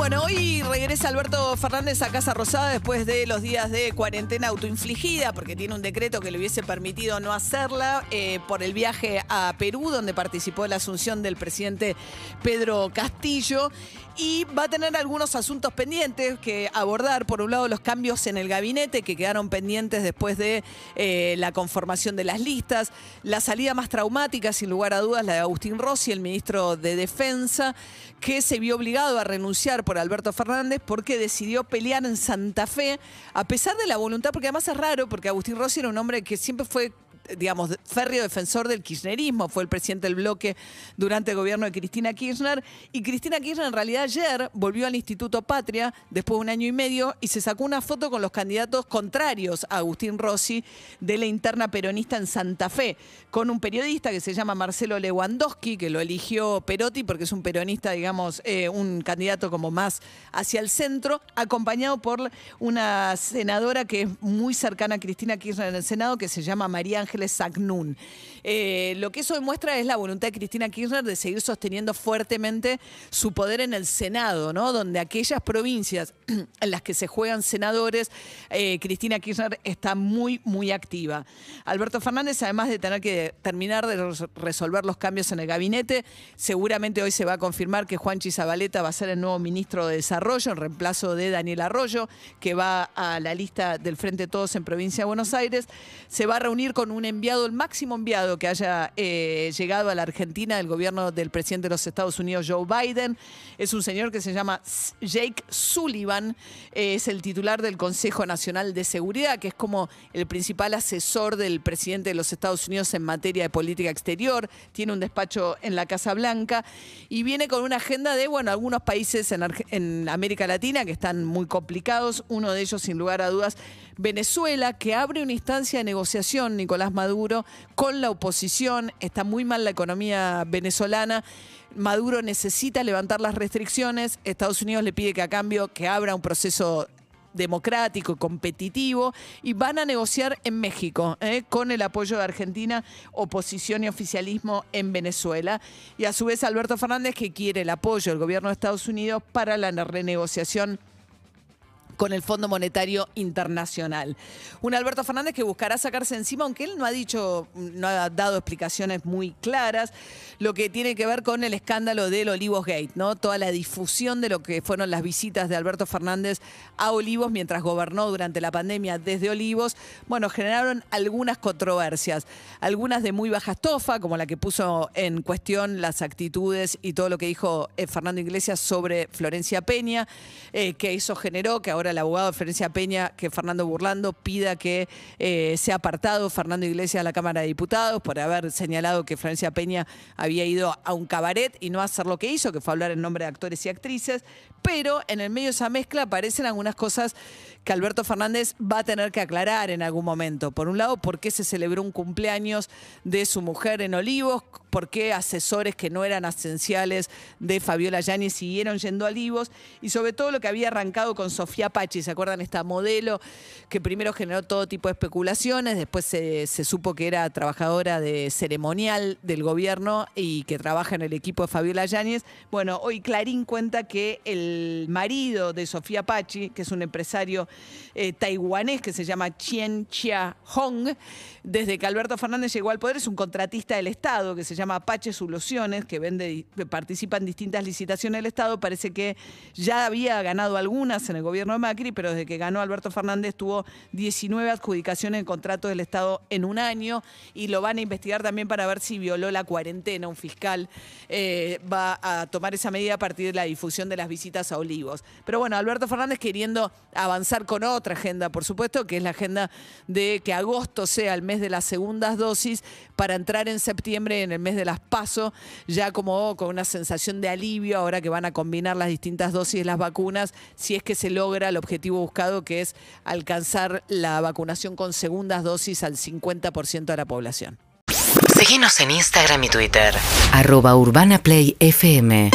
Bueno, hoy regresa Alberto Fernández a Casa Rosada después de los días de cuarentena autoinfligida, porque tiene un decreto que le hubiese permitido no hacerla eh, por el viaje a Perú, donde participó en la asunción del presidente Pedro Castillo. Y va a tener algunos asuntos pendientes que abordar. Por un lado, los cambios en el gabinete que quedaron pendientes después de eh, la conformación de las listas. La salida más traumática, sin lugar a dudas, la de Agustín Rossi, el ministro de Defensa, que se vio obligado a renunciar por Alberto Fernández porque decidió pelear en Santa Fe, a pesar de la voluntad, porque además es raro, porque Agustín Rossi era un hombre que siempre fue digamos, férreo defensor del kirchnerismo, fue el presidente del bloque durante el gobierno de Cristina Kirchner, y Cristina Kirchner en realidad ayer volvió al Instituto Patria, después de un año y medio, y se sacó una foto con los candidatos contrarios a Agustín Rossi de la interna peronista en Santa Fe, con un periodista que se llama Marcelo Lewandowski, que lo eligió Perotti porque es un peronista, digamos, eh, un candidato como más hacia el centro, acompañado por una senadora que es muy cercana a Cristina Kirchner en el Senado, que se llama María Eh, lo que eso demuestra es la voluntad de Cristina Kirchner de seguir sosteniendo fuertemente su poder en el Senado, ¿no? Donde aquellas provincias en las que se juegan senadores, eh, Cristina Kirchner está muy, muy activa. Alberto Fernández, además de tener que terminar de res- resolver los cambios en el gabinete, seguramente hoy se va a confirmar que Juan Chizabaleta va a ser el nuevo ministro de Desarrollo en reemplazo de Daniel Arroyo, que va a la lista del Frente Todos en Provincia de Buenos Aires. Se va a reunir con un enviado, el máximo enviado que haya eh, llegado a la Argentina del gobierno del presidente de los Estados Unidos, Joe Biden. Es un señor que se llama Jake Sullivan, es el titular del Consejo Nacional de Seguridad, que es como el principal asesor del presidente de los Estados Unidos en materia de política exterior. Tiene un despacho en la Casa Blanca y viene con una agenda de, bueno, algunos países en América Latina que están muy complicados. Uno de ellos, sin lugar a dudas, Venezuela, que abre una instancia de negociación, Nicolás Maduro, con la oposición. Está muy mal la economía venezolana. Maduro necesita levantar las restricciones. Estados Unidos le pide que a cambio que abra un proceso democrático, competitivo, y van a negociar en México, ¿eh? con el apoyo de Argentina, oposición y oficialismo en Venezuela. Y a su vez Alberto Fernández, que quiere el apoyo del gobierno de Estados Unidos para la renegociación con el Fondo Monetario Internacional. Un Alberto Fernández que buscará sacarse encima, aunque él no ha dicho, no ha dado explicaciones muy claras, lo que tiene que ver con el escándalo del Olivos Gate, ¿no? Toda la difusión de lo que fueron las visitas de Alberto Fernández a Olivos mientras gobernó durante la pandemia desde Olivos, bueno, generaron algunas controversias, algunas de muy baja estofa, como la que puso en cuestión las actitudes y todo lo que dijo eh, Fernando Iglesias sobre Florencia Peña, eh, que eso generó que ahora el abogado Florencia Peña, que Fernando Burlando, pida que eh, sea apartado Fernando Iglesias a la Cámara de Diputados por haber señalado que Florencia Peña había ido a un cabaret y no hacer lo que hizo, que fue hablar en nombre de actores y actrices. Pero en el medio de esa mezcla aparecen algunas cosas que Alberto Fernández va a tener que aclarar en algún momento. Por un lado, por qué se celebró un cumpleaños de su mujer en Olivos, por qué asesores que no eran esenciales de Fabiola Yáñez siguieron yendo a Olivos, y sobre todo lo que había arrancado con Sofía Pachi, ¿se acuerdan? Esta modelo que primero generó todo tipo de especulaciones, después se, se supo que era trabajadora de ceremonial del gobierno y que trabaja en el equipo de Fabiola Yáñez. Bueno, hoy Clarín cuenta que el marido de Sofía Pachi, que es un empresario eh, taiwanés que se llama Chien Chia Hong, desde que Alberto Fernández llegó al poder, es un contratista del Estado que se llama Apache Soluciones, que vende, que participa en distintas licitaciones del Estado. Parece que ya había ganado algunas en el gobierno de Macri, pero desde que ganó Alberto Fernández tuvo 19 adjudicaciones en contratos del Estado en un año y lo van a investigar también para ver si violó la cuarentena. Un fiscal eh, va a tomar esa medida a partir de la difusión de las visitas a Olivos. Pero bueno, Alberto Fernández queriendo avanzar con otra agenda, por supuesto, que es la agenda de que agosto sea el mes de las segundas dosis para entrar en septiembre en el mes de las PASO, ya como con una sensación de alivio ahora que van a combinar las distintas dosis de las vacunas, si es que se logra el objetivo buscado, que es alcanzar la vacunación con segundas dosis al 50% de la población. Síguenos en Instagram y Twitter. Arroba Urbana Play FM.